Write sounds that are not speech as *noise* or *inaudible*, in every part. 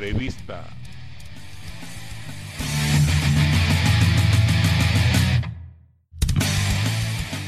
Entrevista.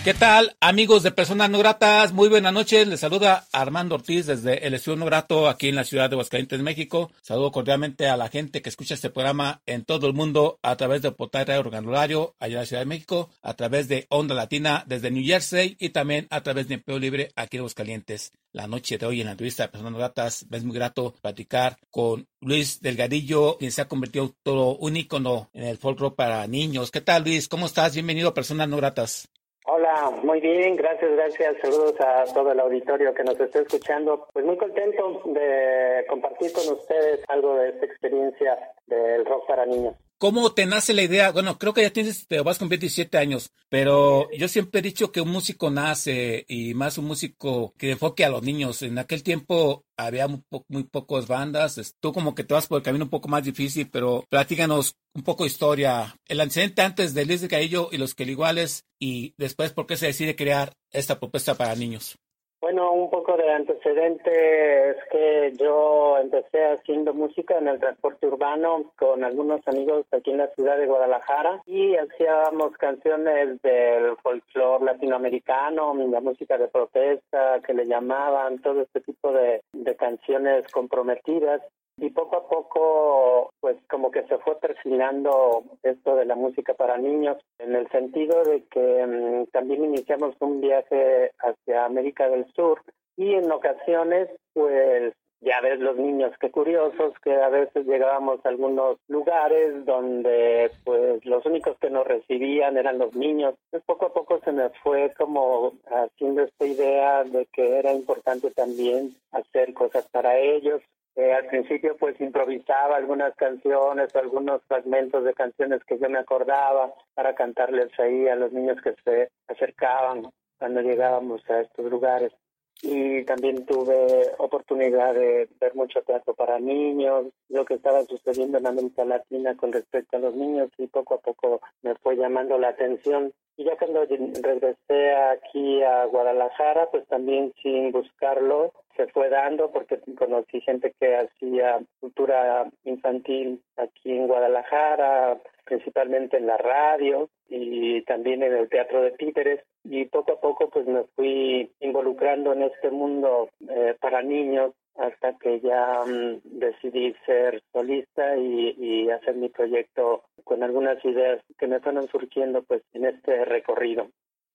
¿Qué tal, amigos de Personas No Gratas? Muy buenas noches. Les saluda Armando Ortiz desde el Estudio No Grato aquí en la ciudad de Aguascalientes, México. Saludo cordialmente a la gente que escucha este programa en todo el mundo a través de Portal Radio Organolario allá en la Ciudad de México, a través de Onda Latina desde New Jersey y también a través de Empleo Libre aquí en Aguascalientes. La noche de hoy en la entrevista de Personas Gratas es muy grato platicar con Luis Delgadillo, quien se ha convertido todo un ícono en el folclore para niños. ¿Qué tal, Luis? ¿Cómo estás? Bienvenido a Personas No Gratas. Hola, muy bien, gracias, gracias. Saludos a todo el auditorio que nos está escuchando. Pues muy contento de compartir con ustedes algo de esta experiencia del rock para niños. ¿Cómo te nace la idea? Bueno, creo que ya tienes, te vas cumplir 17 años, pero yo siempre he dicho que un músico nace y más un músico que enfoque a los niños. En aquel tiempo había muy, po muy pocas bandas. Tú como que te vas por el camino un poco más difícil, pero platícanos un poco de historia. El antecedente antes de Luis de Caillo y los Queliguales y después por qué se decide crear esta propuesta para niños. Bueno, un poco de antecedente es que yo empecé haciendo música en el transporte urbano con algunos amigos aquí en la ciudad de Guadalajara y hacíamos canciones del folclore latinoamericano, la música de protesta que le llamaban, todo este tipo de, de canciones comprometidas y poco a poco pues como que se fue perfilando esto de la música para niños en el sentido de que um, también iniciamos un viaje hacia América del Sur y en ocasiones pues ya ves los niños qué curiosos que a veces llegábamos a algunos lugares donde pues los únicos que nos recibían eran los niños. Pues poco a poco se me fue como haciendo esta idea de que era importante también hacer cosas para ellos eh, al principio pues improvisaba algunas canciones, algunos fragmentos de canciones que yo me acordaba para cantarles ahí a los niños que se acercaban cuando llegábamos a estos lugares. Y también tuve oportunidad de ver mucho teatro para niños, lo que estaba sucediendo en América Latina con respecto a los niños y poco a poco me fue llamando la atención. Y ya cuando regresé aquí a Guadalajara, pues también sin buscarlo, se fue dando porque conocí gente que hacía cultura infantil aquí en Guadalajara, principalmente en la radio y también en el teatro de títeres y poco a poco pues me fui involucrando en este mundo eh, para niños hasta que ya um, decidí ser solista y, y, hacer mi proyecto con algunas ideas que me fueron surgiendo pues en este recorrido.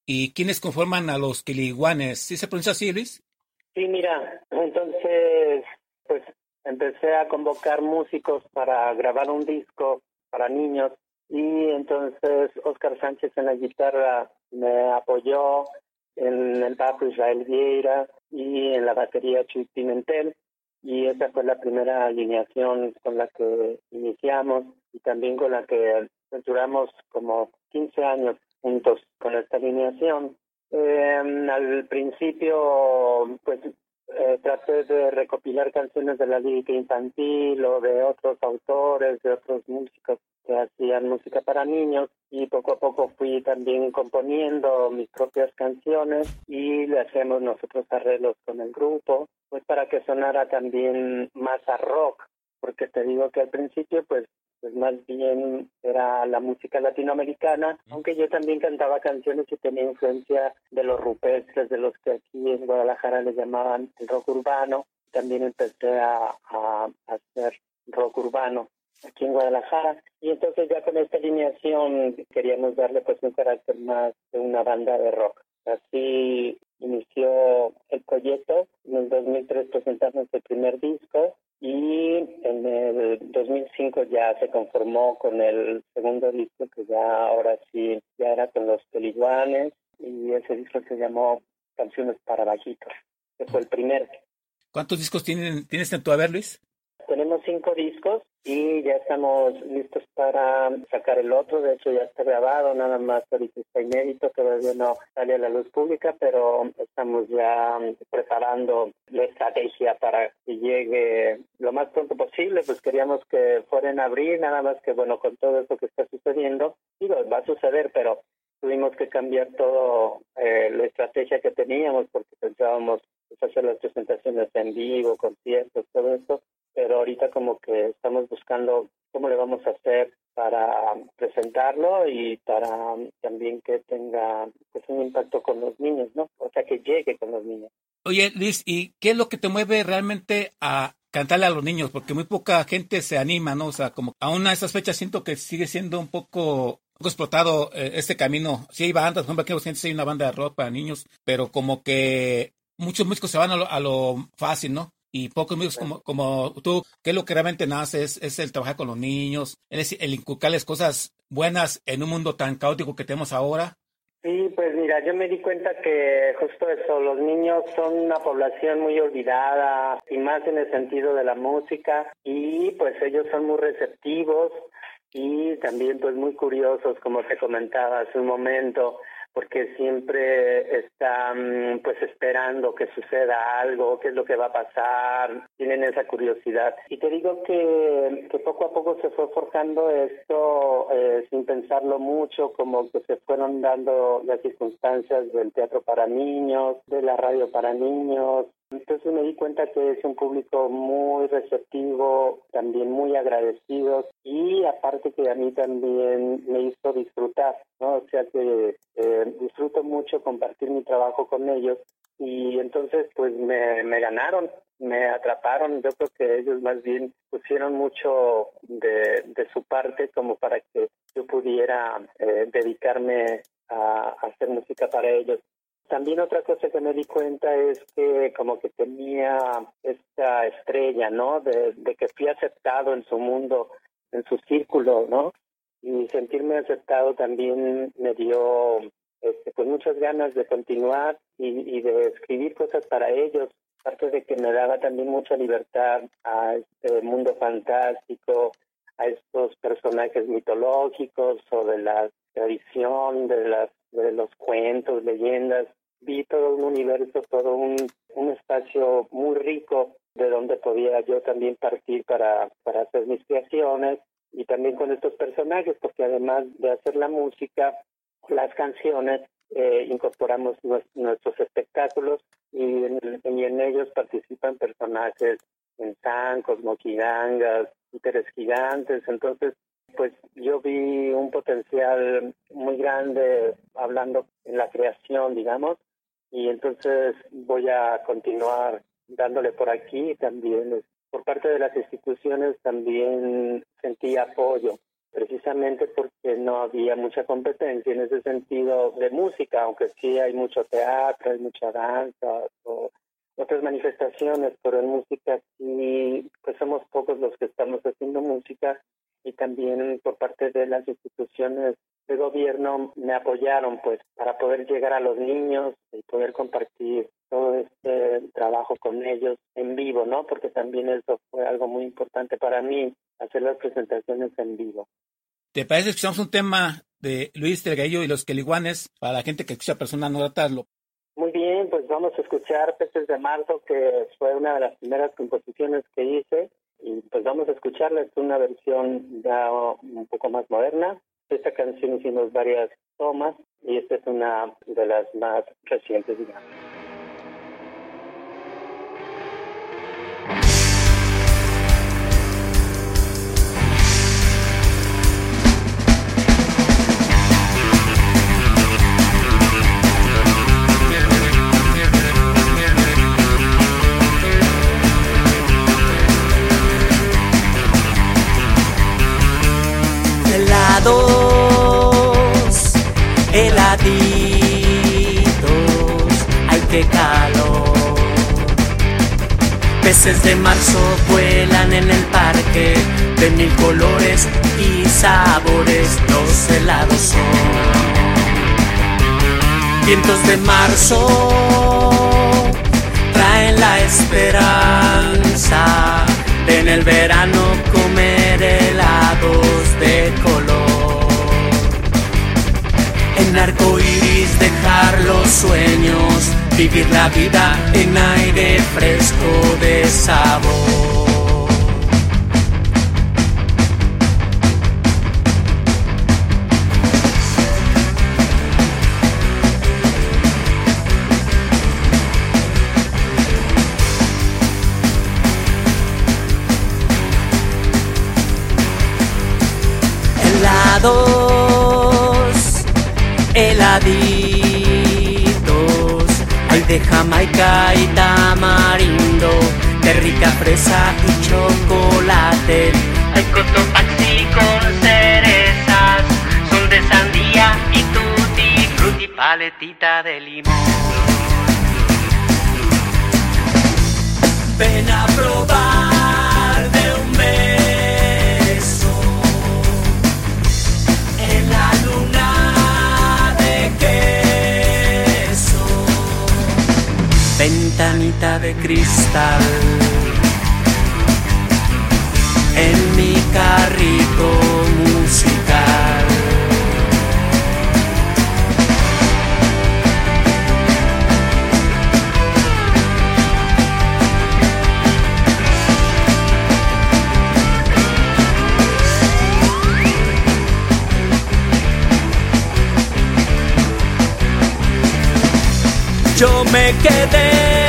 ¿Y quiénes conforman a los Quiliguanes? ¿Sí se pronuncia así, Luis? Sí, mira, entonces pues empecé a convocar músicos para grabar un disco para niños y entonces Oscar Sánchez en la guitarra me apoyó, en el bajo Israel Vieira y en la batería Chuy Pimentel y esa fue la primera alineación con la que iniciamos y también con la que duramos como 15 años juntos con esta alineación. Eh, al principio, pues eh, traté de recopilar canciones de la lírica infantil o de otros autores, de otros músicos que hacían música para niños y poco a poco fui también componiendo mis propias canciones y le hacemos nosotros arreglos con el grupo, pues para que sonara también más a rock, porque te digo que al principio pues pues más bien era la música latinoamericana, aunque yo también cantaba canciones y tenía influencia de los rupestres, de los que aquí en Guadalajara le llamaban el rock urbano. También empecé a, a, a hacer rock urbano aquí en Guadalajara. Y entonces ya con esta alineación queríamos darle pues un carácter más de una banda de rock. Así inició el proyecto. En el 2003 presentamos el primer disco y en el 2005 ya se conformó con el segundo disco que ya ahora sí ya era con los peliguanes y ese disco se llamó Canciones para Bajitos, que fue el primero. ¿Cuántos discos tienen, tienes en tu haber, Luis? Tenemos cinco discos y ya estamos listos para sacar el otro. De hecho, ya está grabado, nada más ahorita está inédito, todavía no sale a la luz pública, pero estamos ya preparando la estrategia para que llegue lo más pronto posible. Pues queríamos que fuera en abril, nada más que, bueno, con todo esto que está sucediendo, digo, va a suceder, pero tuvimos que cambiar todo eh, la estrategia que teníamos porque pensábamos pues, hacer las presentaciones en vivo, conciertos, todo eso pero ahorita como que estamos buscando cómo le vamos a hacer para presentarlo y para también que tenga pues, un impacto con los niños, ¿no? O sea, que llegue con los niños. Oye, Liz, ¿y qué es lo que te mueve realmente a cantarle a los niños? Porque muy poca gente se anima, ¿no? O sea, como aún a esas fechas siento que sigue siendo un poco explotado eh, este camino. Sí hay bandas, por ejemplo, aquí en hay una banda de rock para niños, pero como que muchos músicos se van a lo fácil, ¿no? Y pocos amigos como, como tú, que lo que realmente nace, es, es el trabajar con los niños, es el inculcarles cosas buenas en un mundo tan caótico que tenemos ahora. Sí, pues mira, yo me di cuenta que justo eso, los niños son una población muy olvidada y más en el sentido de la música y pues ellos son muy receptivos y también pues muy curiosos, como te comentaba hace un momento porque siempre están pues esperando que suceda algo, qué es lo que va a pasar, tienen esa curiosidad. Y te digo que, que poco a poco se fue forjando esto eh, sin pensarlo mucho, como que se fueron dando las circunstancias del teatro para niños, de la radio para niños, entonces me di cuenta que es un público muy receptivo, también muy agradecido y aparte que a mí también me hizo disfrutar, ¿no? O sea que eh, disfruto mucho compartir mi trabajo con ellos y entonces pues me, me ganaron, me atraparon, yo creo que ellos más bien pusieron mucho de, su parte como para que yo pudiera eh, dedicarme a hacer música para ellos. También otra cosa que me di cuenta es que como que tenía esta estrella, ¿no? De, que fui aceptado en su mundo, en su círculo, ¿no? Y sentirme aceptado también me dio este, pues muchas ganas de continuar y, de escribir cosas para ellos, aparte de que me daba también mucha libertad a este mundo fantástico, a estos personajes mitológicos o de la tradición, de las de los cuentos, leyendas, vi todo un universo, todo un, un espacio muy rico de donde podía yo también partir para, para hacer mis creaciones y también con estos personajes, porque además de hacer la música, las canciones, eh, incorporamos nuestros espectáculos y en, y en ellos participan personajes en zancos, moquidangas, títeres gigantes, entonces pues yo vi un potencial muy grande hablando en la creación, digamos, y entonces voy a continuar dándole por aquí también por parte de las instituciones también sentí apoyo precisamente porque no había mucha competencia en ese sentido de música aunque sí hay mucho teatro hay mucha danza o otras manifestaciones pero en música sí pues somos pocos los que estamos haciendo música y también por parte de las instituciones de gobierno me apoyaron pues para poder llegar a los niños y poder compartir todo este trabajo con ellos en vivo, ¿no? Porque también eso fue algo muy importante para mí, hacer las presentaciones en vivo. ¿Te parece que escuchamos un tema de Luis Telgallo y los Queliguanes para la gente que escucha Persona No Gratas? Muy bien, pues vamos a escuchar Peces de Marzo, que fue una de las primeras composiciones que hice. Pues vamos a escucharla, es una versión ya un poco más moderna, esta canción hicimos varias tomas y esta es una de las más recientes, digamos. Hay que calor. Peces de marzo vuelan en el parque de mil colores y sabores, los helados son. Vientos de marzo traen la esperanza en el verano Arco iris dejar los sueños, vivir la vida en aire fresco de sabor. Hay de Jamaica y tamarindo, de rica fresa y chocolate, hay cotopaxi con cerezas, sol de sandía y tutti frutti, paletita de limón. Ven a probar Ventanita de cristal en mi carrito musical. yo me quedé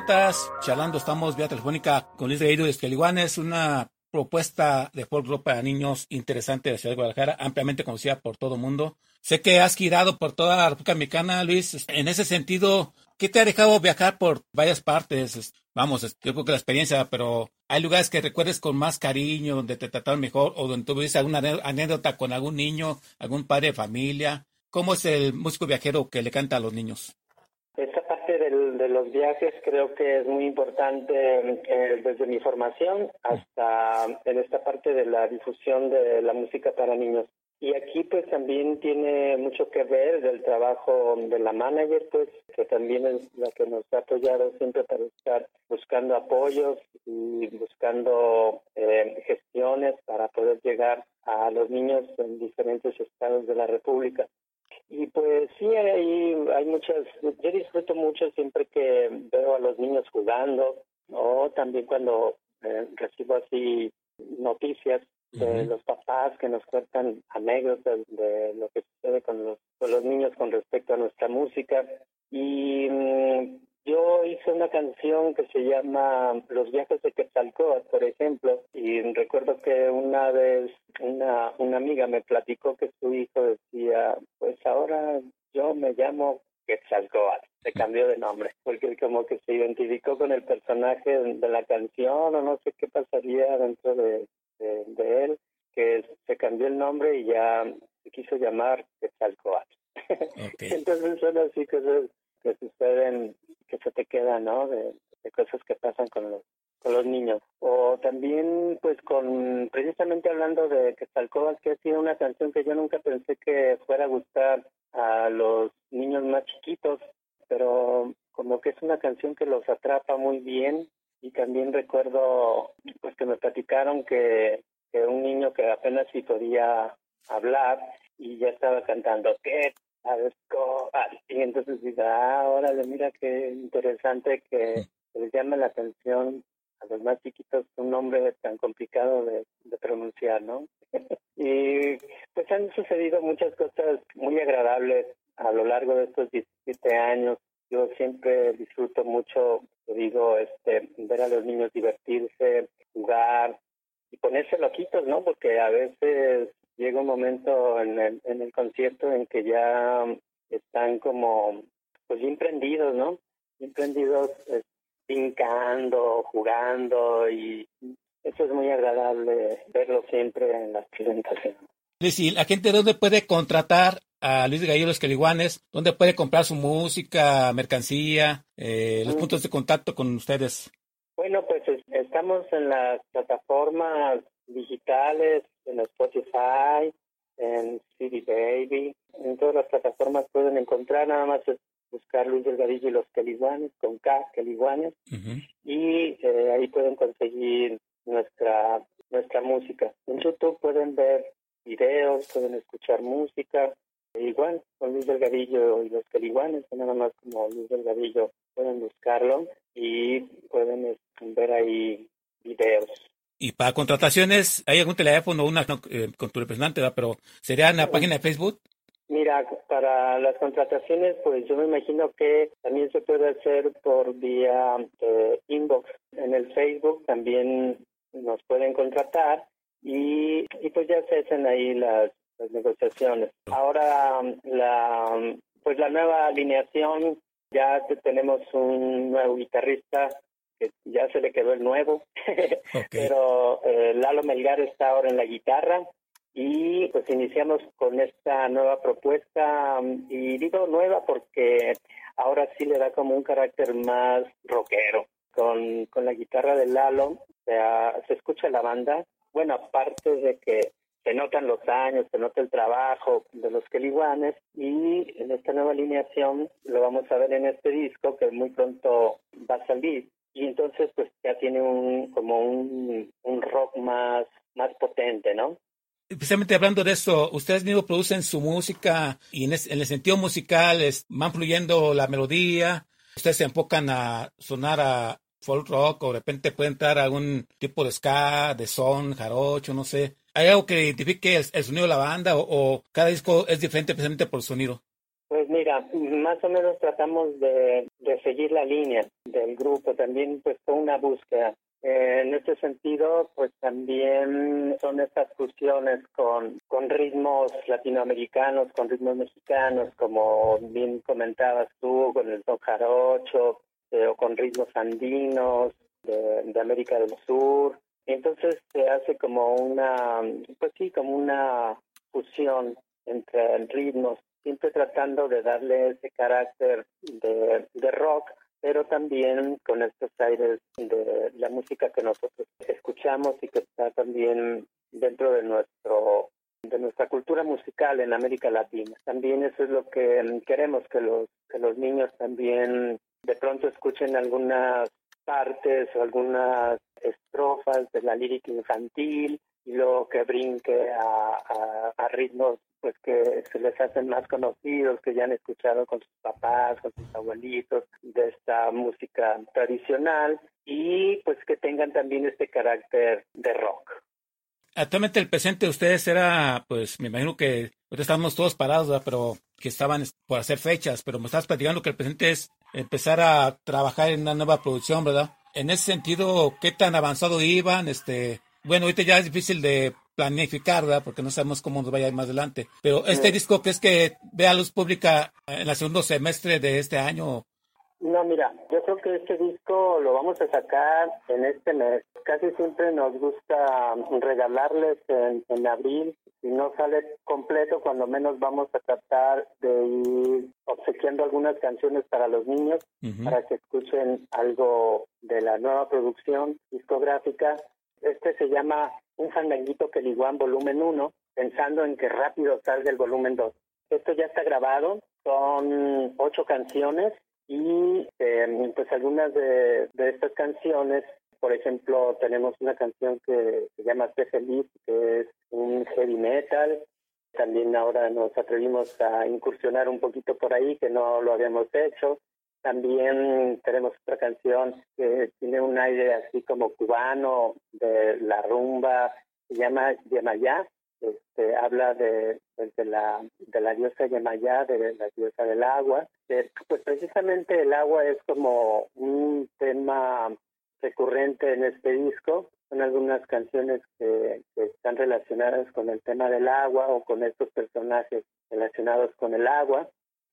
Datas, charlando, estamos vía telefónica con Luis Reído de Escaliguán. Es una propuesta de folk rock para niños interesante de la ciudad de Guadalajara, ampliamente conocida por todo el mundo. Sé que has girado por toda la República Mexicana, Luis. En ese sentido, ¿qué te ha dejado viajar por varias partes? Vamos, yo creo que la experiencia, pero hay lugares que recuerdes con más cariño, donde te trataron mejor o donde tuviste alguna anécdota con algún niño, algún padre de familia. ¿Cómo es el músico viajero que le canta a los niños? De los viajes creo que es muy importante eh, desde mi formación hasta en esta parte de la difusión de la música para niños. Y aquí pues también tiene mucho que ver del trabajo de la manager, pues que también es la que nos ha apoyado siempre para estar buscando apoyos y buscando eh, gestiones para poder llegar a los niños en diferentes estados de la República. Y pues sí, hay, hay muchas, yo disfruto mucho siempre que veo a los niños jugando o también cuando eh, recibo así noticias de los papás que nos cuentan anécdotas de lo que sucede con los, con los niños con respecto a nuestra música. Y mm, yo hice una canción que se llama Los viajes de Quetzalcóatl, por ejemplo, y recuerdo que una vez una, una amiga me platicó que su hijo decía, pues ahora yo me llamo Quetzalcóatl, se cambió de nombre, porque como que se identificó con el personaje de la canción o no sé qué pasaría dentro de, de, de él, que se cambió el nombre y ya se quiso llamar Quetzalcóatl. *laughs* Entonces son así cosas que suceden, que se te quedan, ¿no? De, de cosas que pasan con los, con los niños. O también, pues, con precisamente hablando de Quetzalcóatl, que ha sido una canción que yo nunca pensé que fuera a gustar a los niños más chiquitos, pero como que es una canción que los atrapa muy bien y también recuerdo pues que me platicaron que, que un niño que apenas sí podía hablar y ya estaba cantando que y entonces dice ah órale mira qué interesante que les llame la atención a los más chiquitos un nombre tan complicado de, de pronunciar no *laughs* y pues han sucedido muchas cosas muy agradables a lo largo de estos 17 años. Yo siempre disfruto mucho, digo, este, ver a los niños divertirse, jugar y ponerse loquitos, ¿no? Porque a veces llega un momento en el, en el concierto en que ya están como, pues bien prendidos, ¿no? Bien prendidos, eh, brincando, jugando y eso es muy agradable verlo siempre en las presentaciones. Sí, la gente dónde puede contratar a Luis Gallo Los Caliguanes, donde puede comprar su música, mercancía, eh, los puntos de contacto con ustedes. Bueno, pues estamos en las plataformas digitales, en Spotify, en CD Baby, en todas las plataformas pueden encontrar, nada más es buscar Luis Delgadillo y los Caliguanes, con K, Caliguanes, y eh, ahí pueden conseguir nuestra nuestra música. En YouTube pueden ver videos, pueden escuchar música, Igual, con Luis Delgadillo y los Caliguanes, nada más como Luis Delgadillo, pueden buscarlo y pueden este, ver ahí videos. Y para contrataciones, ¿hay algún teléfono una eh, con tu representante, pero sería en la página de Facebook? Mira, para las contrataciones, pues yo me imagino que también se puede hacer por vía eh, inbox. En el Facebook también nos pueden contratar y, y pues ya se hacen ahí las las negociaciones. Ahora la pues la nueva alineación ya tenemos un nuevo guitarrista que ya se le quedó el nuevo, *laughs* pero eh, Lalo Melgar está ahora en la guitarra y pues iniciamos con esta nueva propuesta. Y digo nueva porque ahora sí le da como un carácter más rockero. Con, con la guitarra de Lalo, o sea, se escucha la banda, bueno, aparte de que se notan los años, se nota el trabajo de los Keliguanes y en esta nueva alineación lo vamos a ver en este disco que muy pronto va a salir y entonces pues ya tiene un como un, un rock más más potente, ¿no? Especialmente hablando de eso, ustedes mismos producen su música y en, el sentido musical es, van fluyendo la melodía, ustedes se enfocan a sonar a folk rock o de repente puede entrar algún tipo de ska, de son, jarocho, no sé. ¿Hay algo que identifique el, sonido de la banda o, cada disco es diferente precisamente por el sonido? Pues mira, más o menos tratamos de, seguir la línea del grupo, también pues fue una búsqueda. Eh, en este sentido, pues también son estas fusiones con, con ritmos latinoamericanos, con ritmos mexicanos, como bien comentabas tú, con el son jarocho, eh, o con ritmos andinos de, de América del Sur, entonces se hace como una, pues sí, como una fusión entre ritmos, siempre tratando de darle ese carácter de, de rock, pero también con estos aires de la música que nosotros escuchamos y que está también dentro de nuestro de nuestra cultura musical en América Latina. También eso es lo que queremos que los que los niños también de pronto escuchen algunas partes o algunas estrofas de la lírica infantil y luego que brinque a, a, ritmos pues que se les hacen más conocidos, que ya han escuchado con sus papás, con sus abuelitos, de esta música tradicional y pues que tengan también este carácter de rock. Actualmente el presente de ustedes era, pues me imagino que estamos todos parados, pero que estaban por hacer fechas, pero me estás platicando que el presente es empezar a trabajar en una nueva producción, ¿verdad? En ese sentido, ¿qué tan avanzado iban? Este, bueno, ahorita ya es difícil de planificar, ¿verdad? Porque no sabemos cómo nos vaya a ir más adelante. Pero este disco, ¿crees que vea luz pública en el segundo semestre de este año? No, mira, yo creo que este disco lo vamos a sacar en este mes. Casi siempre nos gusta regalarles en, en abril. Si no sale completo, cuando menos vamos a tratar de ir obsequiando algunas canciones para los niños, para que escuchen algo de la nueva producción discográfica. Este se llama Un fandanguito que liguan volumen 1, pensando en que rápido salga el volumen 2. Esto ya está grabado, son ocho canciones y eh, pues algunas de, estas canciones, por ejemplo, tenemos una canción que se llama Sé Feliz, que es un heavy metal. También ahora nos atrevimos a incursionar un poquito por ahí, que no lo habíamos hecho. También tenemos otra canción que tiene un aire así como cubano, de la rumba, se llama Yemayá, este, habla de, pues, de, la, de la diosa Yemayá, de la diosa del agua. pues precisamente el agua es como un tema recurrente en este disco. Son algunas canciones que, están relacionadas con el tema del agua o con estos personajes relacionados con el agua.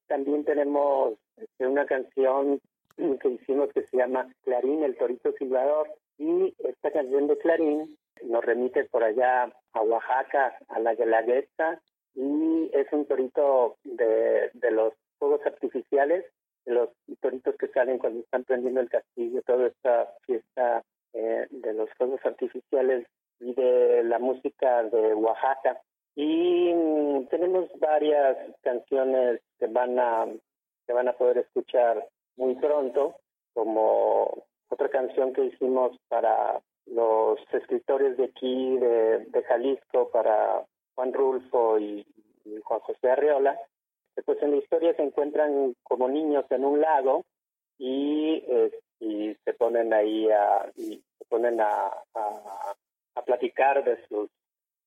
También tenemos este, una canción que hicimos que se llama Clarín, el torito silbador. Y esta canción de Clarín nos remite por allá a Oaxaca, a la Guelaguetza, y es un torito de, de los fuegos artificiales, de los toritos que salen cuando están prendiendo el castillo, toda esta fiesta eh, de los fuegos artificiales y de la música de Oaxaca. Y mm, tenemos varias canciones que van a que van a poder escuchar muy pronto, como otra canción que hicimos para los escritores de aquí, de, Jalisco, para Juan Rulfo y, Juan José Arreola, pues en la historia se encuentran como niños en un lago y, y se ponen ahí a, y se ponen a, a, platicar de sus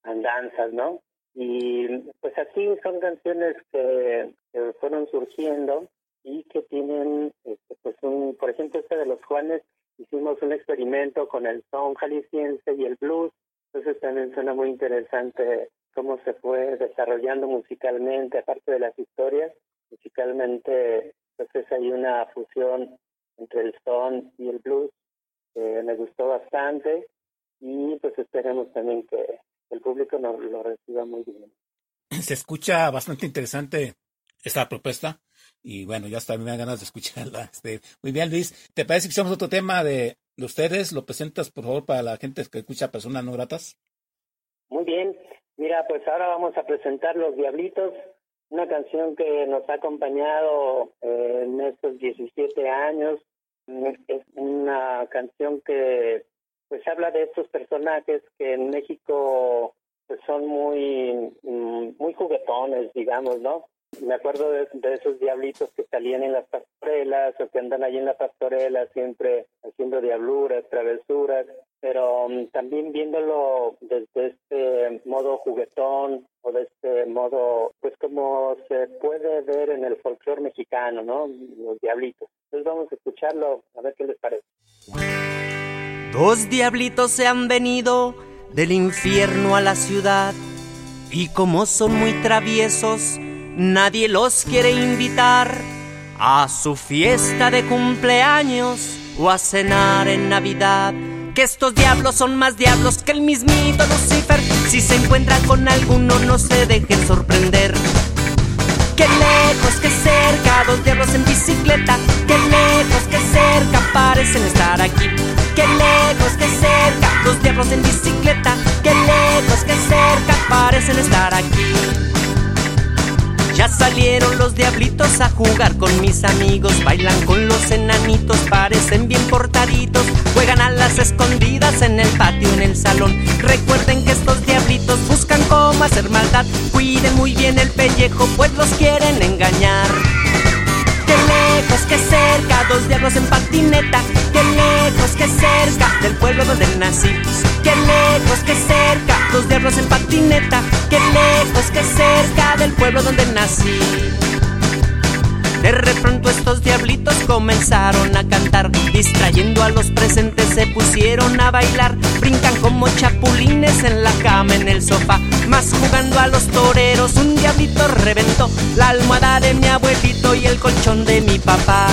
andanzas, ¿no? Y pues así son canciones que, fueron surgiendo y que tienen, este, pues un, por ejemplo, este de los Juanes hicimos un experimento con el son jalisciense y el blues, entonces también suena muy interesante cómo se fue desarrollando musicalmente, aparte de las historias, musicalmente, entonces hay una fusión entre el son y el blues que me gustó bastante. Y pues esperemos también que el público nos lo reciba muy bien. Se escucha bastante interesante esta propuesta. Y bueno, ya está, me dan ganas de escucharla. *laughs* Este, muy bien, Luis. ¿Te parece que hicimos otro tema de, ustedes? ¿Lo presentas, por favor, para la gente que escucha personas no gratas? Muy bien. Mira, pues ahora vamos a presentar Los Diablitos, una canción que nos ha acompañado eh, en estos 17 años. Es una canción que pues habla de estos personajes que en México pues son muy mm, muy juguetones, digamos, ¿no? me acuerdo de, esos diablitos que salían en las pastorelas o que andan ahí en la pastorela siempre haciendo diabluras, travesuras, pero um, también viéndolo desde este modo juguetón o de este modo, pues como se puede ver en el folclore mexicano, ¿no? Los diablitos. Entonces vamos a escucharlo, a ver qué les parece. Dos diablitos se han venido del infierno a la ciudad y como son muy traviesos, Nadie los quiere invitar a su fiesta de cumpleaños o a cenar en Navidad. Que estos diablos son más diablos que el mismito Lucifer. Si se encuentran con alguno, no se dejen sorprender. Que lejos, que cerca, dos diablos en bicicleta. Que lejos, que cerca, parecen estar aquí. Que lejos, que cerca, dos diablos en bicicleta. Que lejos, que cerca, parecen estar aquí. Ya salieron los diablitos a jugar con mis amigos, bailan con los enanitos, parecen bien portaditos, juegan a las escondidas en el patio, en el salón. Recuerden que estos diablitos buscan cómo hacer maldad, cuiden muy bien el pellejo, pues los quieren engañar. Lejos, que cerca, dos diablos en patineta, qué lejos, que cerca del pueblo donde nací. Qué lejos, que cerca, dos diablos en patineta, qué lejos, que cerca del pueblo donde nací. De repente estos diablitos comenzaron a cantar, distrayendo a los presentes se pusieron a bailar, brincan como chapulines en la cama, en el sofá, más jugando a los toreros, un diablito reventó la almohada de mi abuelito y el colchón de mi papá.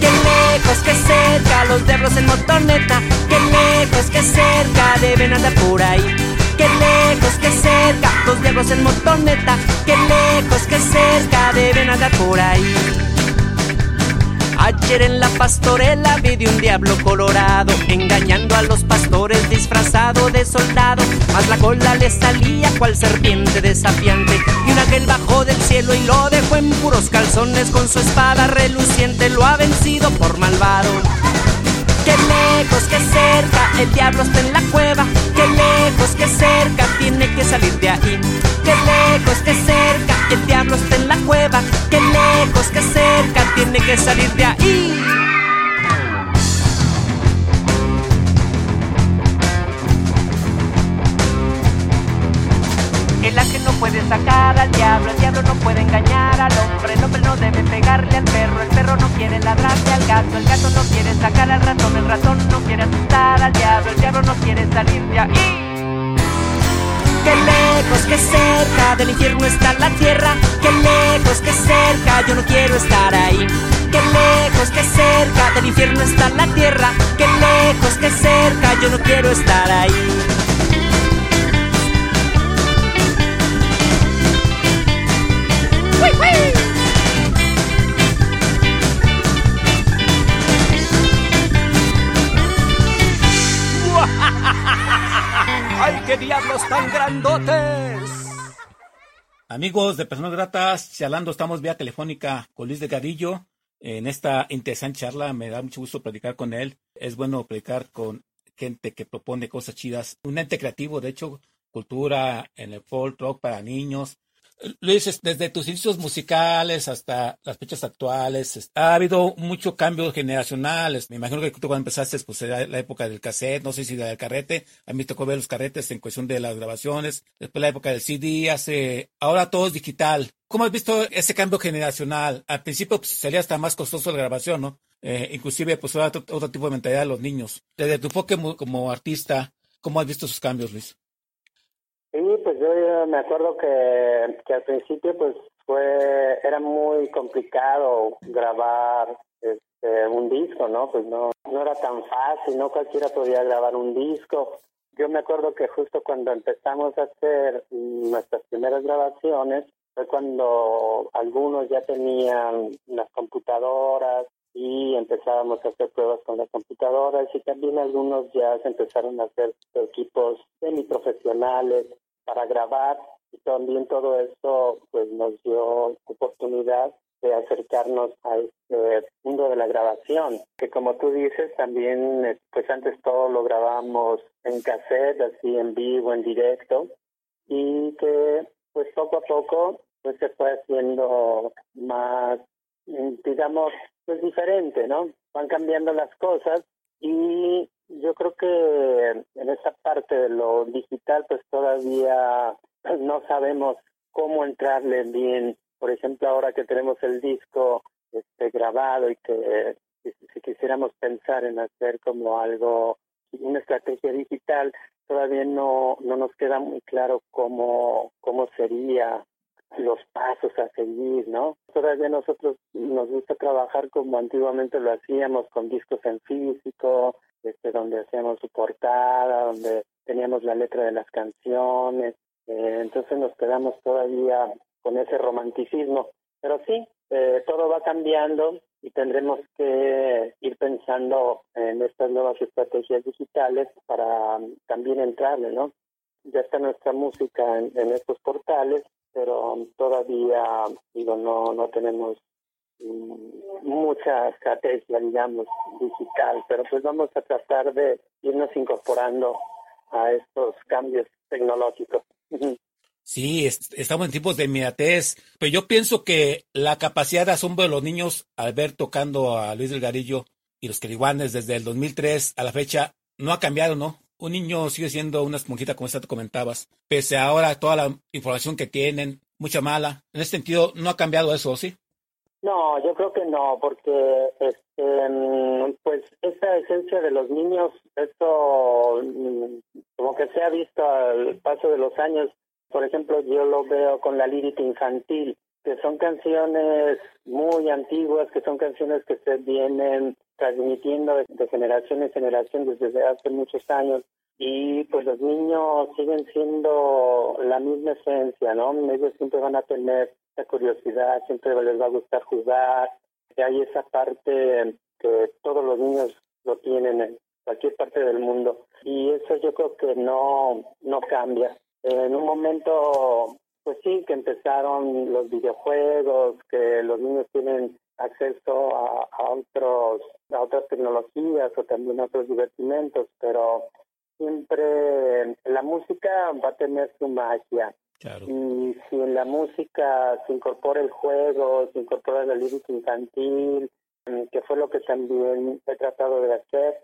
que lejos, que cerca, los diablos en motoneta, que lejos, que cerca, deben andar por ahí. Que lejos, que cerca, los diablos en motoneta, que lejos, que cerca, deben andar por ahí. Ayer en la pastorela vi de un diablo colorado engañando a los pastores disfrazado de soldado. Mas la cola le salía cual serpiente desafiante y un ángel bajó del cielo y lo dejó en puros calzones con su espada reluciente lo ha vencido por malvado. Que lejos, que cerca, el diablo está en la cueva. Salir de ahí. Que lejos, que cerca, el diablo está en la cueva. Que lejos, que cerca, tiene que salir de ahí. El ángel no puede sacar al diablo, el diablo no puede engañar al hombre, el hombre no debe pegarle al perro, el perro no quiere ladrarle al gato, el gato no quiere sacar al ratón, el ratón no quiere asustar al diablo, el diablo no quiere salir de ahí. Que lejos, que cerca del infierno está la tierra, que lejos, que cerca, yo no quiero estar ahí. Que lejos, que cerca del infierno está la tierra, que lejos, que cerca, yo no quiero estar ahí. Tan grandotes! Amigos de Personas Gratas, charlando, estamos vía telefónica con Luis Delgadillo. En esta interesante charla me da mucho gusto platicar con él. Es bueno platicar con gente que propone cosas chidas. Un ente creativo, de hecho, cultura en el folk rock para niños. Luis, desde tus inicios musicales hasta las fechas actuales, ha habido mucho cambio generacional. Me imagino que tú cuando empezaste, pues era la época del cassette, no sé si del carrete. A mí tocó ver los carretes en cuestión de las grabaciones. Después la época del CD, hace, ahora todo es digital. ¿Cómo has visto ese cambio generacional? Al principio pues, sería hasta más costoso la grabación, ¿no? Eh, inclusive, pues, otro, otro tipo de mentalidad de los niños. Desde tu enfoque como artista, ¿cómo has visto esos cambios, Luis? Sí, pues yo me acuerdo que, que al principio pues fue era muy complicado grabar este, un disco, ¿no? Pues no no era tan fácil, no cualquiera podía grabar un disco. Yo me acuerdo que justo cuando empezamos a hacer nuestras primeras grabaciones fue cuando algunos ya tenían las computadoras y empezábamos a hacer pruebas con las computadoras y también algunos ya se empezaron a hacer equipos semiprofesionales para grabar y también todo esto pues nos dio oportunidad de acercarnos a este mundo de la grabación, que como tú dices también pues antes todo lo grabamos en cassette, así en vivo, en directo y que pues poco a poco pues se fue haciendo más digamos pues diferente, ¿no? Van cambiando las cosas y yo creo que en esa parte de lo digital pues todavía no sabemos cómo entrarle bien. Por ejemplo, ahora que tenemos el disco este grabado y que si quisiéramos pensar en hacer como algo una estrategia digital, todavía no no nos queda muy claro cómo cómo sería los pasos a seguir, ¿no? Todavía nosotros nos gusta trabajar como antiguamente lo hacíamos, con discos en físico, este, donde hacíamos su portada, donde teníamos la letra de las canciones, eh, entonces nos quedamos todavía con ese romanticismo. Pero sí, eh, todo va cambiando y tendremos que ir pensando en estas nuevas estrategias digitales para también entrarle, ¿no? Ya está nuestra música en, en estos portales pero todavía digo no no tenemos mm, mucha estrategia digamos digital pero pues vamos a tratar de irnos incorporando a estos cambios tecnológicos Sí, estamos en tiempos de inmediatez, pero yo pienso que la capacidad de asombro de los niños al ver tocando a Luis Delgarillo y los Queriguanes desde el 2003 a la fecha no ha cambiado, ¿no? Un niño sigue siendo una esponjita como esta te comentabas, pese a ahora toda la información que tienen, mucha mala. En ese sentido, ¿no ha cambiado eso, sí? No, yo creo que no, porque este, mm, pues esa esencia de los niños, eso mm, como que se ha visto al paso de los años. Por ejemplo, yo lo veo con la lírica infantil. Que son canciones muy antiguas, que son canciones que se vienen transmitiendo de, generación en generación desde hace muchos años y pues los niños siguen siendo la misma esencia, ¿no? Ellos siempre van a tener esa curiosidad, siempre les va a gustar jugar, que hay esa parte que todos los niños lo tienen en cualquier parte del mundo y eso yo creo que no no cambia. En un momento pues sí, que empezaron los videojuegos, que los niños tienen acceso a, otros a otras tecnologías o también a otros divertimentos, pero siempre la música va a tener su magia. Y si en la música se incorpora el juego, se incorpora la lírica infantil, mm, que fue lo que también he tratado de hacer,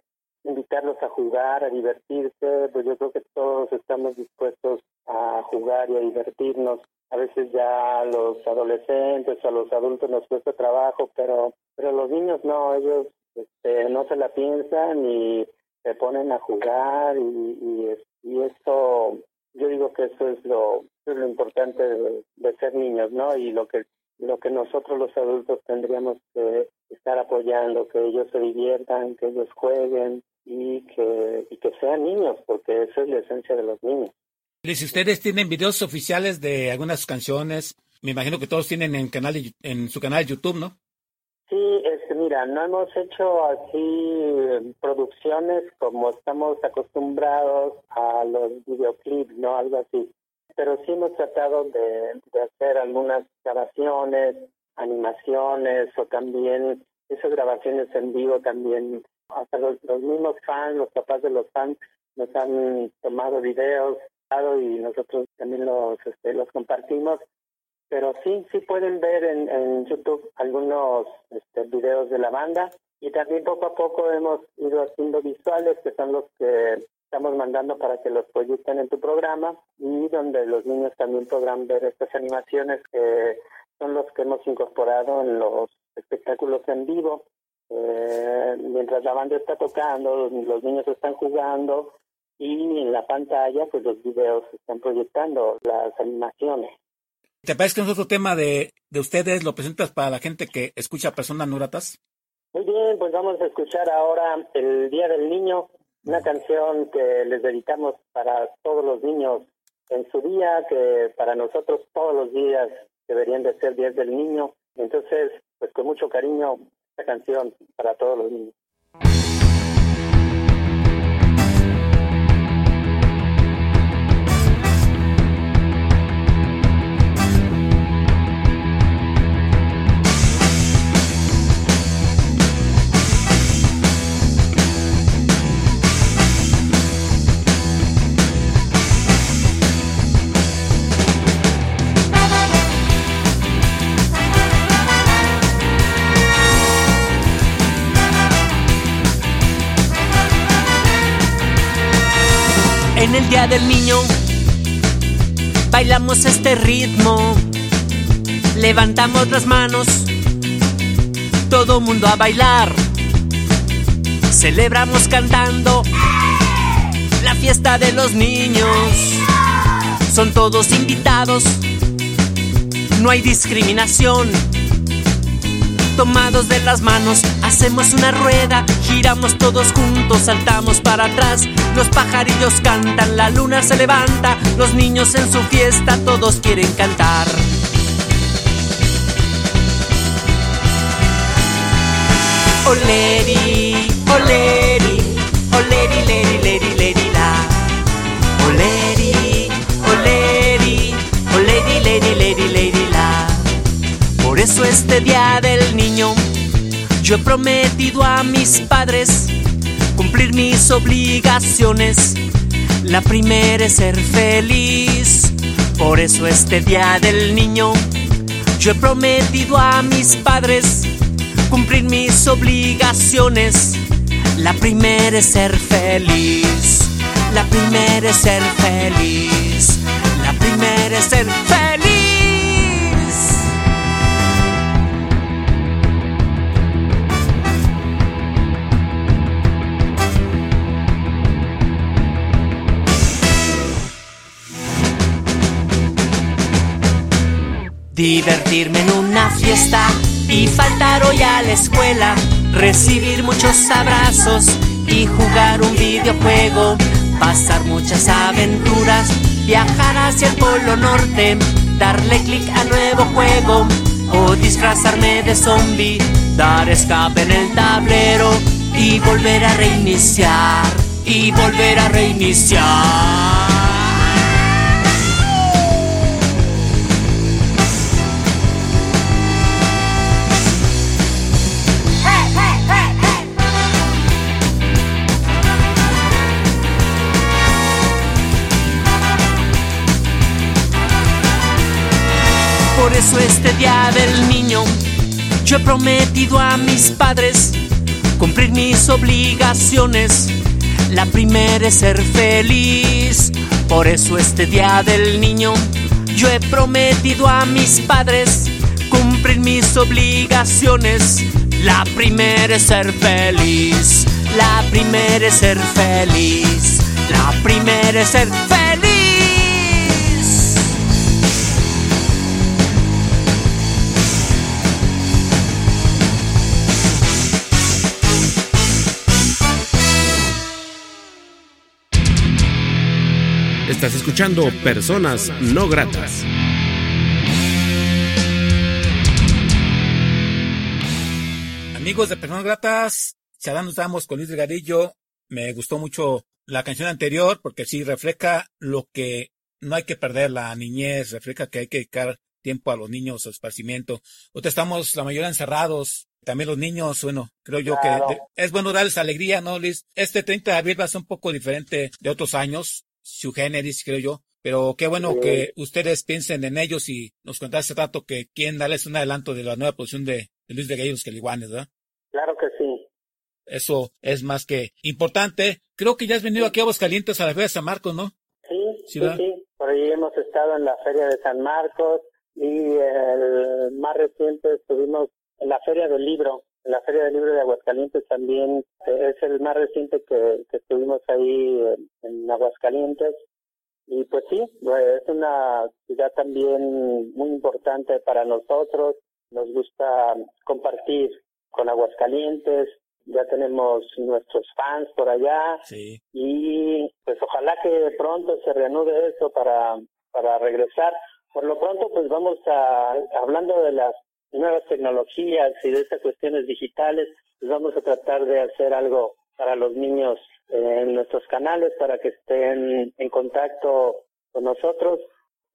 invitarlos a jugar, a divertirse, pues yo creo que todos estamos dispuestos a jugar y a divertirnos. A veces ya los adolescentes o a los adultos nos cuesta trabajo, pero pero los niños no, ellos este, no se la piensan y se ponen a jugar y, y, eso, yo digo que eso es lo, es lo importante de, de, ser niños, ¿no? Y lo que lo que nosotros los adultos tendríamos que estar apoyando, que ellos se diviertan, que ellos jueguen y que, y que sean niños, porque esa es la esencia de los niños. Si ustedes tienen videos oficiales de algunas canciones, me imagino que todos tienen en, canal, en su canal de YouTube, ¿no? Sí, este, mira, no hemos hecho así producciones como estamos acostumbrados a los videoclips, ¿no? Algo así. Pero sí hemos tratado de, hacer algunas grabaciones, animaciones o también esas grabaciones en vivo también. Hasta los, los mismos fans, los papás de los fans nos han tomado videos y nosotros también los, este, los compartimos. Pero sí, sí pueden ver en, YouTube algunos este, videos de la banda y también poco a poco hemos ido haciendo visuales que son los que estamos mandando para que los proyecten en tu programa y donde los niños también podrán ver estas animaciones que son los que hemos incorporado en los espectáculos en vivo. Eh, mientras la banda está tocando, los niños están jugando y en la pantalla pues los videos están proyectando, las animaciones. ¿Te parece que es otro tema de, de ustedes lo presentas para la gente que escucha personas no Muy bien, pues vamos a escuchar ahora el Día del Niño, una canción que les dedicamos para todos los niños en su día, que para nosotros todos los días deberían de ser Días del Niño. Entonces, pues con mucho cariño, esta canción para todos los niños. Del niño. Bailamos este ritmo, levantamos las manos, todo mundo a bailar, celebramos cantando. La fiesta de los niños, son todos invitados, no hay discriminación tomados de las manos, hacemos una rueda, giramos todos juntos, saltamos para atrás, los pajarillos cantan, la luna se levanta, los niños en su fiesta todos quieren cantar. Oleri, oleri, yo he prometido a mis padres cumplir mis obligaciones. La primera es ser feliz. Por eso este día del niño, yo he prometido a mis padres cumplir mis obligaciones. La primera es ser feliz. La primera es ser feliz. La primera es ser feliz. Divertirme en una fiesta y faltar hoy a la escuela. Recibir muchos abrazos y jugar un videojuego. Pasar muchas aventuras, viajar hacia el Polo Norte, darle clic a nuevo juego o disfrazarme de zombie, dar escape en el tablero y volver a reiniciar y volver a reiniciar. Por eso este día del niño yo he prometido a mis padres cumplir mis obligaciones. La primera es ser feliz. Por eso este día del niño yo he prometido a mis padres cumplir mis obligaciones. La primera es ser feliz. La primera es ser feliz. La primera es ser feliz. Estás escuchando Personas No Gratas. Amigos de Personas Gratas, charlando estamos con Luis Delgadillo. Me gustó mucho la canción anterior porque sí refleja lo que no hay que perder la niñez, refleja que hay que dedicar tiempo a los niños, a esparcimiento. Ahorita estamos la mayoría encerrados, también los niños, bueno, creo yo que es bueno darles alegría, ¿no, Luis? Este 30 de abril va a ser un poco diferente de otros años, su generis, creo yo. Pero qué bueno que ustedes piensen en ellos y nos contaste hace rato que quieren darles un adelanto de la nueva producción de, de Luis de Gallos que Liguanes, ¿verdad? Claro que sí. Eso es más que importante. Creo que ya has venido aquí a Aguascalientes a la Feria de San Marcos, ¿no? Sí, Sí, sí, sí. Por ahí hemos estado en la Feria de San Marcos y el más reciente estuvimos en la Feria del Libro. La Feria del Libro de Aguascalientes también eh, es el más reciente que, que estuvimos ahí en, en Aguascalientes. Y pues sí, eh, es una ciudad también muy importante para nosotros. Nos gusta compartir con Aguascalientes. Ya tenemos nuestros fans por allá Sí. y pues ojalá que pronto se reanude eso para, para regresar. Por lo pronto pues vamos a, hablando de las nuevas tecnologías y de estas cuestiones digitales, pues vamos a tratar de hacer algo para los niños eh, en nuestros canales para que estén en contacto con nosotros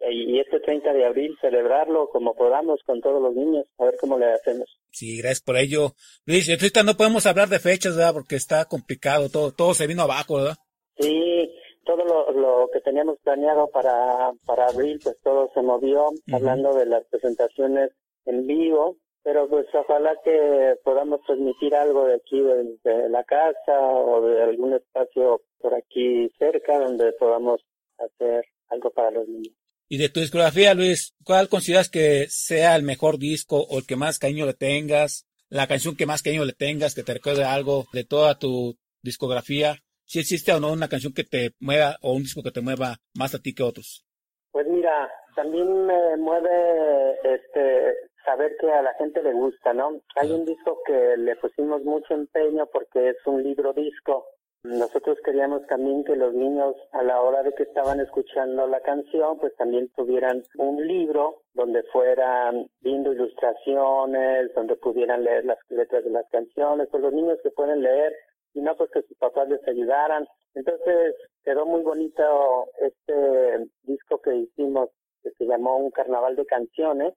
y este 30 de abril celebrarlo como podamos con todos los niños, a ver cómo le hacemos. Sí, gracias por ello. Luis, ahorita no podemos hablar de fechas, ¿verdad? Porque está complicado, todo, todo se vino abajo, ¿verdad? Sí, todo lo, lo que teníamos planeado para, para abril, pues todo se movió, hablando de las presentaciones en vivo, pero pues ojalá que podamos transmitir algo de aquí, de, de la casa o de algún espacio por aquí cerca donde podamos hacer algo para los niños. Y de tu discografía, Luis, ¿cuál consideras que sea el mejor disco o el que más cariño le tengas? La canción que más cariño le tengas, que te recuerde algo de toda tu discografía. Si existe o no una canción que te mueva o un disco que te mueva más a ti que otros. Pues mira, también me mueve este saber que a la gente le gusta, ¿no? Hay un disco que le pusimos mucho empeño porque es un libro disco. Nosotros queríamos también que los niños a la hora de que estaban escuchando la canción, pues también tuvieran un libro donde fueran viendo ilustraciones, donde pudieran leer las letras de las canciones, pues los niños que pueden leer y no pues que sus papás les ayudaran. Entonces quedó muy bonito este disco que hicimos que se llamó Un Carnaval de Canciones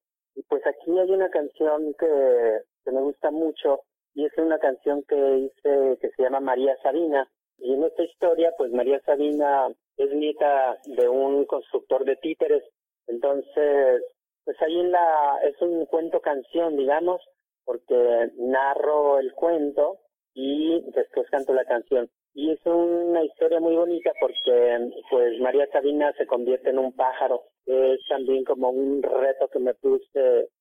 pues aquí hay una canción que, me gusta mucho y es una canción que hice que se llama María Sabina y en esta historia pues María Sabina es nieta de un constructor de títeres entonces pues ahí en la es un cuento canción digamos porque narro el cuento y después canto la canción. Y es una historia muy bonita porque pues María Sabina se convierte en un pájaro. Es también como un reto que me puse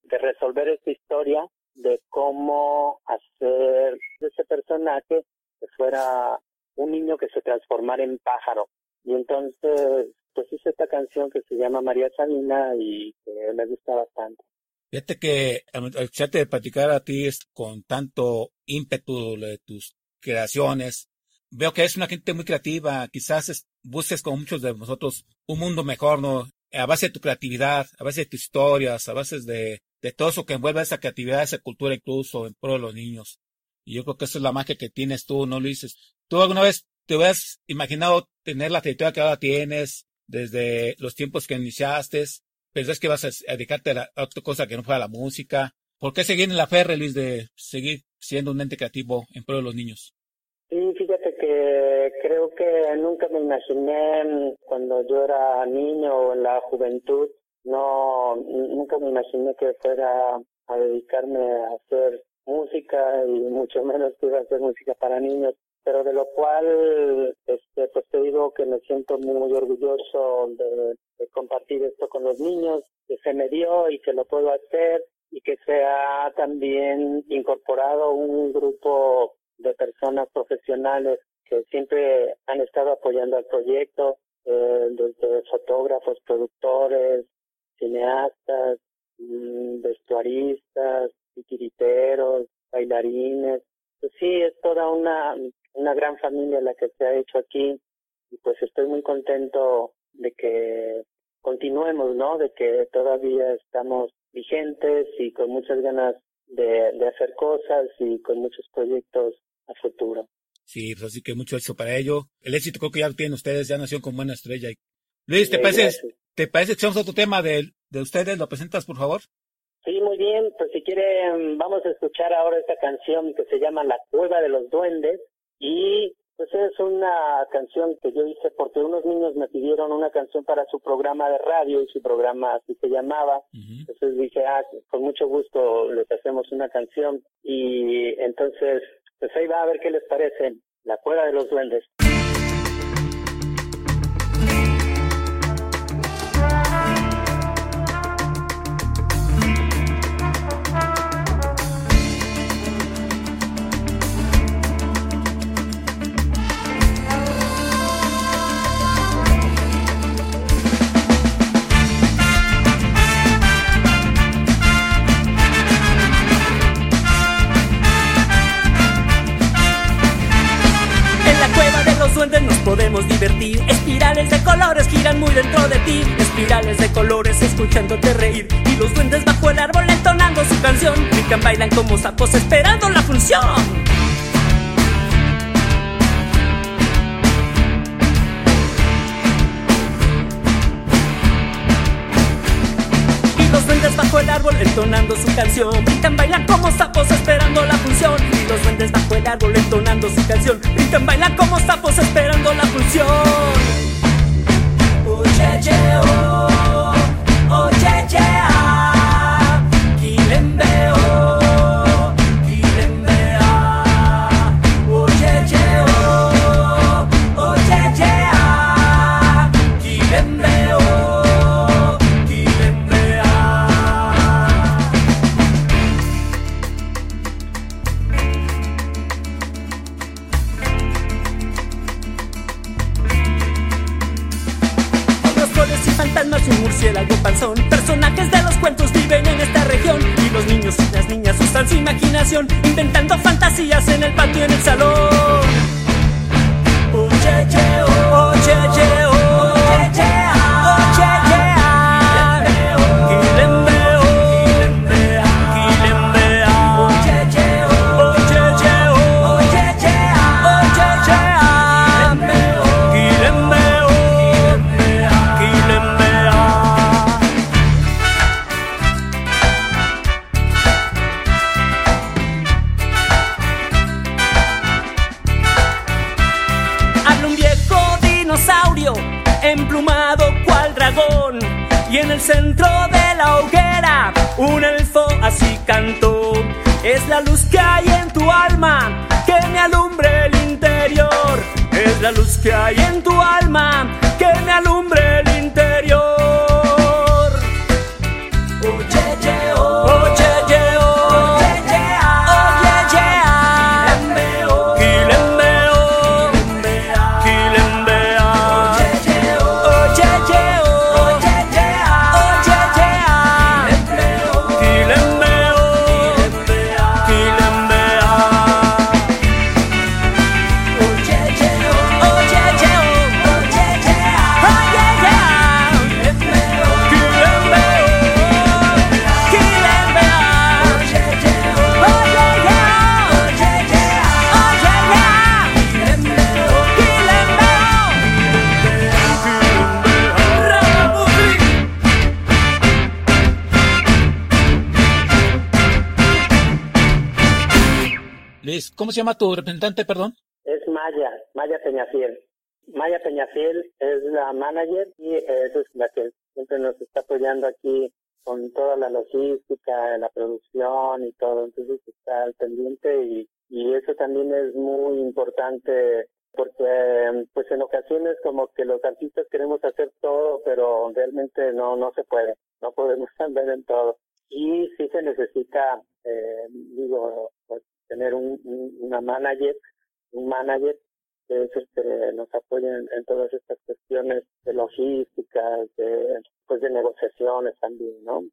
de resolver esta historia de cómo hacer de ese personaje que fuera un niño que se transformara en pájaro. Y entonces pues hice esta canción que se llama María Sabina y que me gusta bastante. Fíjate que al escucharte platicar a ti con tanto ímpetu de tus creaciones, veo que es una gente muy creativa, quizás busques con muchos de nosotros un mundo mejor, ¿no? A base de tu creatividad, a base de tus historias, a base de, todo eso que envuelve esa creatividad, esa cultura incluso en pro de los niños. Y yo creo que esa es la magia que tienes tú, ¿no, Luis? ¿Tú alguna vez te hubieras imaginado tener la trayectoria que ahora tienes desde los tiempos que iniciaste? ¿Pensás que vas a dedicarte a, otra cosa que no fuera la música? ¿Por qué seguir en la fe, Luis, de seguir siendo un ente creativo en pro de los niños? Sí, fíjate que creo que nunca me imaginé cuando yo era niño o en la juventud, no, nunca me imaginé que fuera a dedicarme a hacer música y mucho menos que iba a hacer música para niños pero de lo cual este pues te digo que me siento muy orgulloso de, compartir esto con los niños que se me dio y que lo puedo hacer y que se ha también incorporado un grupo de personas profesionales que siempre han estado apoyando al proyecto eh, desde fotógrafos productores cineastas mm, vestuaristas titiriteros bailarines pues sí es toda una una gran familia la que se ha hecho aquí y pues estoy muy contento de que continuemos, ¿no? De que todavía estamos vigentes y con muchas ganas de, de hacer cosas y con muchos proyectos a futuro. Sí, pues así que mucho éxito para ello. El éxito creo que ya lo tienen ustedes, ya nació con buena estrella. Luis, ¿te parece, ¿te parece que otro tema de, de ustedes? ¿Lo presentas, por favor? Sí, muy bien. Pues si quieren, vamos a escuchar ahora esta canción que se llama La Cueva de los Duendes y pues es una canción que yo hice porque unos niños me pidieron una canción para su programa de radio y su programa así se llamaba. Entonces dije, ah, con mucho gusto les hacemos una canción. Y entonces, pues ahí va a ver qué les parece. La cueva de los duendes. Espirales de colores giran muy dentro de ti. Espirales de colores escuchándote reír. Y los duendes bajo el árbol entonando su canción. Brincan, bailan como sapos esperando la función. Bajo el árbol entonando su canción. Brincan, bailan como sapos esperando la función. Y los duendes bajo el árbol entonando su canción. Brincan, bailan como sapos esperando la función. Oh, oh, yeah, yeah. Imaginación, inventando fantasías en el patio y en el salón. Centro de la hoguera, un elfo así cantó. Es la luz que hay en tu alma que me alumbre el interior. Es la luz que hay en tu alma que me alumbre se llama tu representante, perdón? Es Maya, Maya Peñafiel. Maya Peñafiel es la manager y es la que siempre nos está apoyando aquí con toda la logística, la producción y todo. Entonces está al pendiente y, eso también es muy importante porque pues en ocasiones como que los artistas queremos hacer todo, pero realmente no no se puede, no podemos *laughs* andar en todo. Y sí se necesita, eh, digo, tener un, una manager, un manager que es que nos apoye en, todas estas cuestiones de logística, de, pues de negociaciones también, ¿no?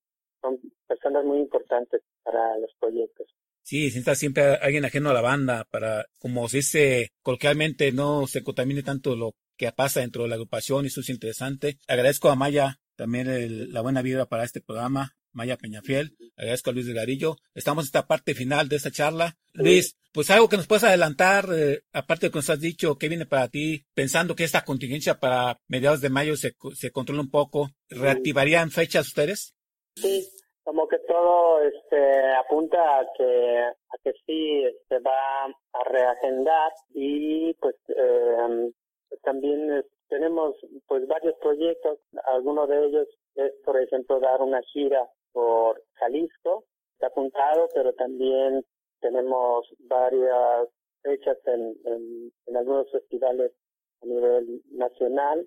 Son personas muy importantes para los proyectos. Sí, necesita siempre alguien ajeno a la banda para, como se dice coloquialmente, no se contamine tanto lo que pasa dentro de la agrupación y eso es interesante. Agradezco a Maya también la buena vida para este programa, Maya Peñafiel. Agradezco a Luis de Garillo. Estamos en esta parte final de esta charla. Luis, pues algo que nos puedas adelantar, eh, aparte de lo que nos has dicho, ¿qué viene para ti? Pensando que esta contingencia para mediados de mayo se, se controla un poco, ¿reactivarían fechas ustedes? Sí, como que todo este apunta a que a que sí se este, va a reagendar y pues eh, también tenemos pues varios proyectos algunos de ellos es por ejemplo dar una gira por Jalisco está apuntado pero también tenemos varias fechas en, en, en algunos festivales a nivel nacional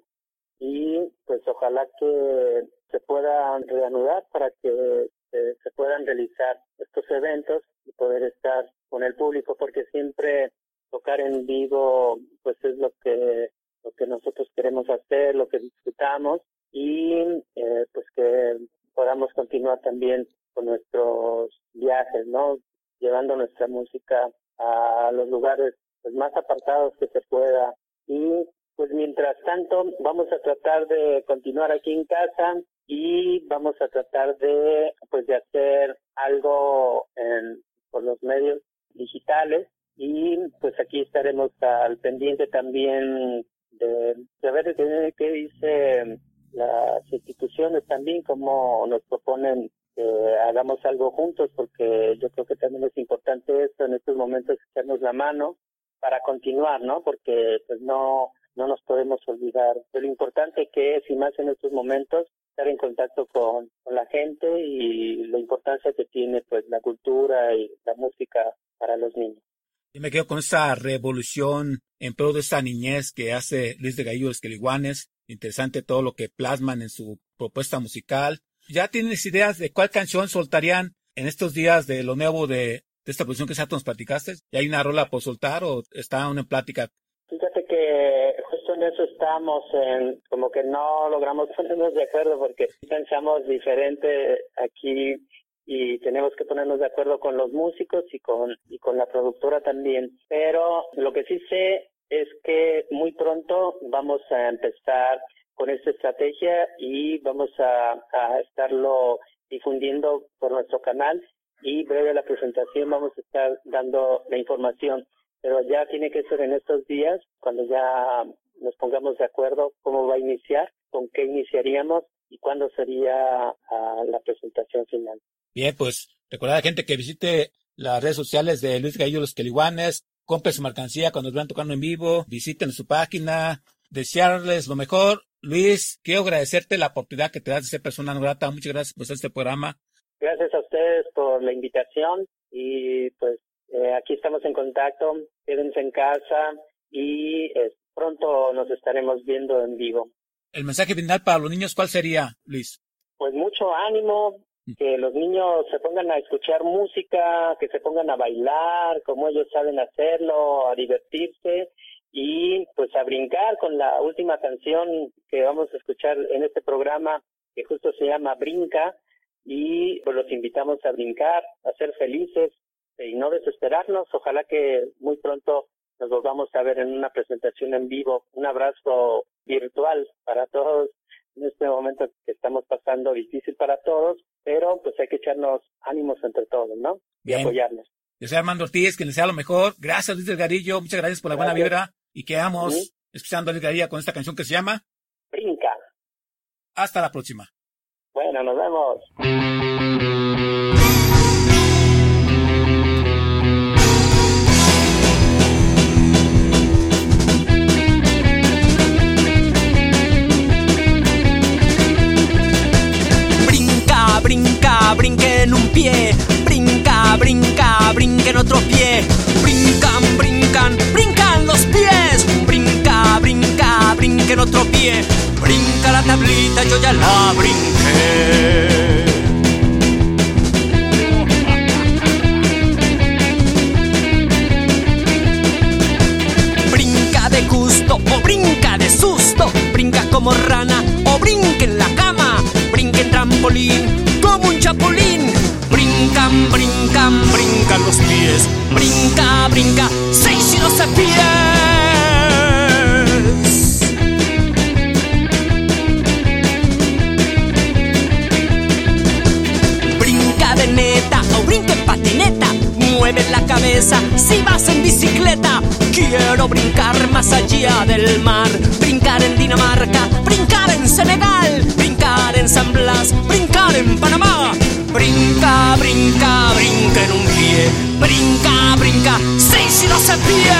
y pues ojalá que se puedan reanudar para que se puedan realizar estos eventos y poder estar con el público porque siempre tocar en vivo pues es lo que lo que nosotros queremos hacer lo que disfrutamos y eh, pues que podamos continuar también con nuestros viajes no llevando nuestra música a los lugares pues, más apartados que se pueda. Y pues mientras tanto vamos a tratar de continuar aquí en casa y vamos a tratar de pues de hacer algo en, por los medios digitales. Y pues aquí estaremos al pendiente también de, de ver qué, qué dice las instituciones también, cómo nos proponen que hagamos algo juntos, porque yo creo que también es importante esto en estos momentos, echarnos la mano para continuar, ¿no? Porque pues no, no nos podemos olvidar de lo importante que es, y más en estos momentos, estar en contacto con, la gente y la importancia que tiene pues la cultura y la música para los niños. Yo me quedo con esa revolución en pro de esa niñez que hace Luis de Gallo Esqueliguanes. Interesante todo lo que plasman en su propuesta musical. ¿Ya tienes ideas de cuál canción soltarían en estos días de lo nuevo de, esta producción que ya nos platicaste? ¿Ya hay una rola por soltar o está aún en plática? Fíjate que en eso estamos, en, como que no logramos *laughs* ponernos de acuerdo porque pensamos diferente aquí y tenemos que ponernos de acuerdo con los músicos y con y con la productora también. Pero lo que sí sé es que muy pronto vamos a empezar con esta estrategia y vamos a, estarlo difundiendo por nuestro canal y breve la presentación vamos a estar dando la información pero ya tiene que ser en estos días cuando ya nos pongamos de acuerdo cómo va a iniciar, con qué iniciaríamos y cuándo sería ah, la presentación final. Bien, pues recordar a la gente que visite las redes sociales de Luis Gallo Los Queliguanes, compre su mercancía cuando nos vean tocando en vivo, visiten su página, desearles lo mejor. Luis, quiero agradecerte la oportunidad que te das de ser persona no grata. Muchas gracias por este programa. Gracias a ustedes por la invitación y pues eh, aquí estamos en contacto. Quédense en casa y eh, pronto nos estaremos viendo en vivo. El mensaje final para los niños, ¿cuál sería, Luis? Pues mucho ánimo. Que los niños se pongan a escuchar música, que se pongan a bailar como ellos saben hacerlo, a divertirse y pues a brincar con la última canción que vamos a escuchar en este programa que justo se llama Brinca y pues los invitamos a brincar, a ser felices y no desesperarnos. Ojalá que muy pronto nos volvamos a ver en una presentación en vivo. Un abrazo virtual para todos en este momento que estamos pasando difícil para todos, pero pues hay que echarnos ánimos entre todos, ¿no? Y apoyarnos. Yo soy Armando Ortiz, que les sea lo mejor. Gracias, Luis Delgarillo. Muchas gracias por la buena vibra y quedamos escuchando a Luis Delgarillo con esta canción que se llama Brinca. Hasta la próxima. Bueno, nos vemos. brinque en un pie. Brinca, brinca, brinque en otro pie. Brincan, brincan, brincan los pies. Brinca, brinca, brinque en otro pie. Brinca la tablita, yo ya la brinqué. Brinca, brinca, seis y doce pies. mueve la cabeza si vas en bicicleta. Quiero brincar más allá del mar, brincar en Dinamarca, brincar en Senegal, brincar en San Blas, brincar en Panamá. Brinca, brinca, brinca en un pie, brinca, brinca, seis y doce pies.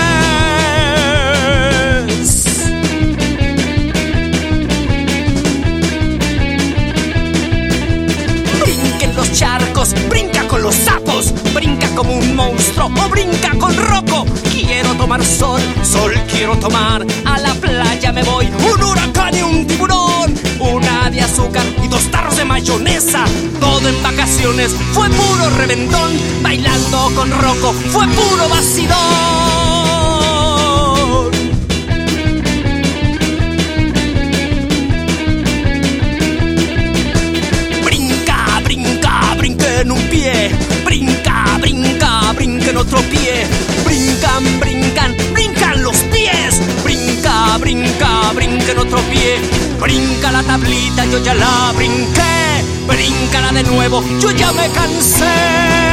Brinca en los charcos, brinca con los sapos, brinca como un monstruo o brinca con roco. Quiero tomar sol, sol quiero tomar. A la playa me voy, un huracán y un tiburón. Una de azúcar y dos tarros de mayonesa. Todo en vacaciones fue puro reventón. Bailando con roco fue puro vacilón. Brinca, brinca, brinca un pie. Brinca, brinca, brinca otro pie. Brincan, brincan, brincan los pies. Brinca, brinca, brinca en otro pie. Brinca la tablita, yo ya la brinqué. Bríncala de nuevo, yo ya me cansé.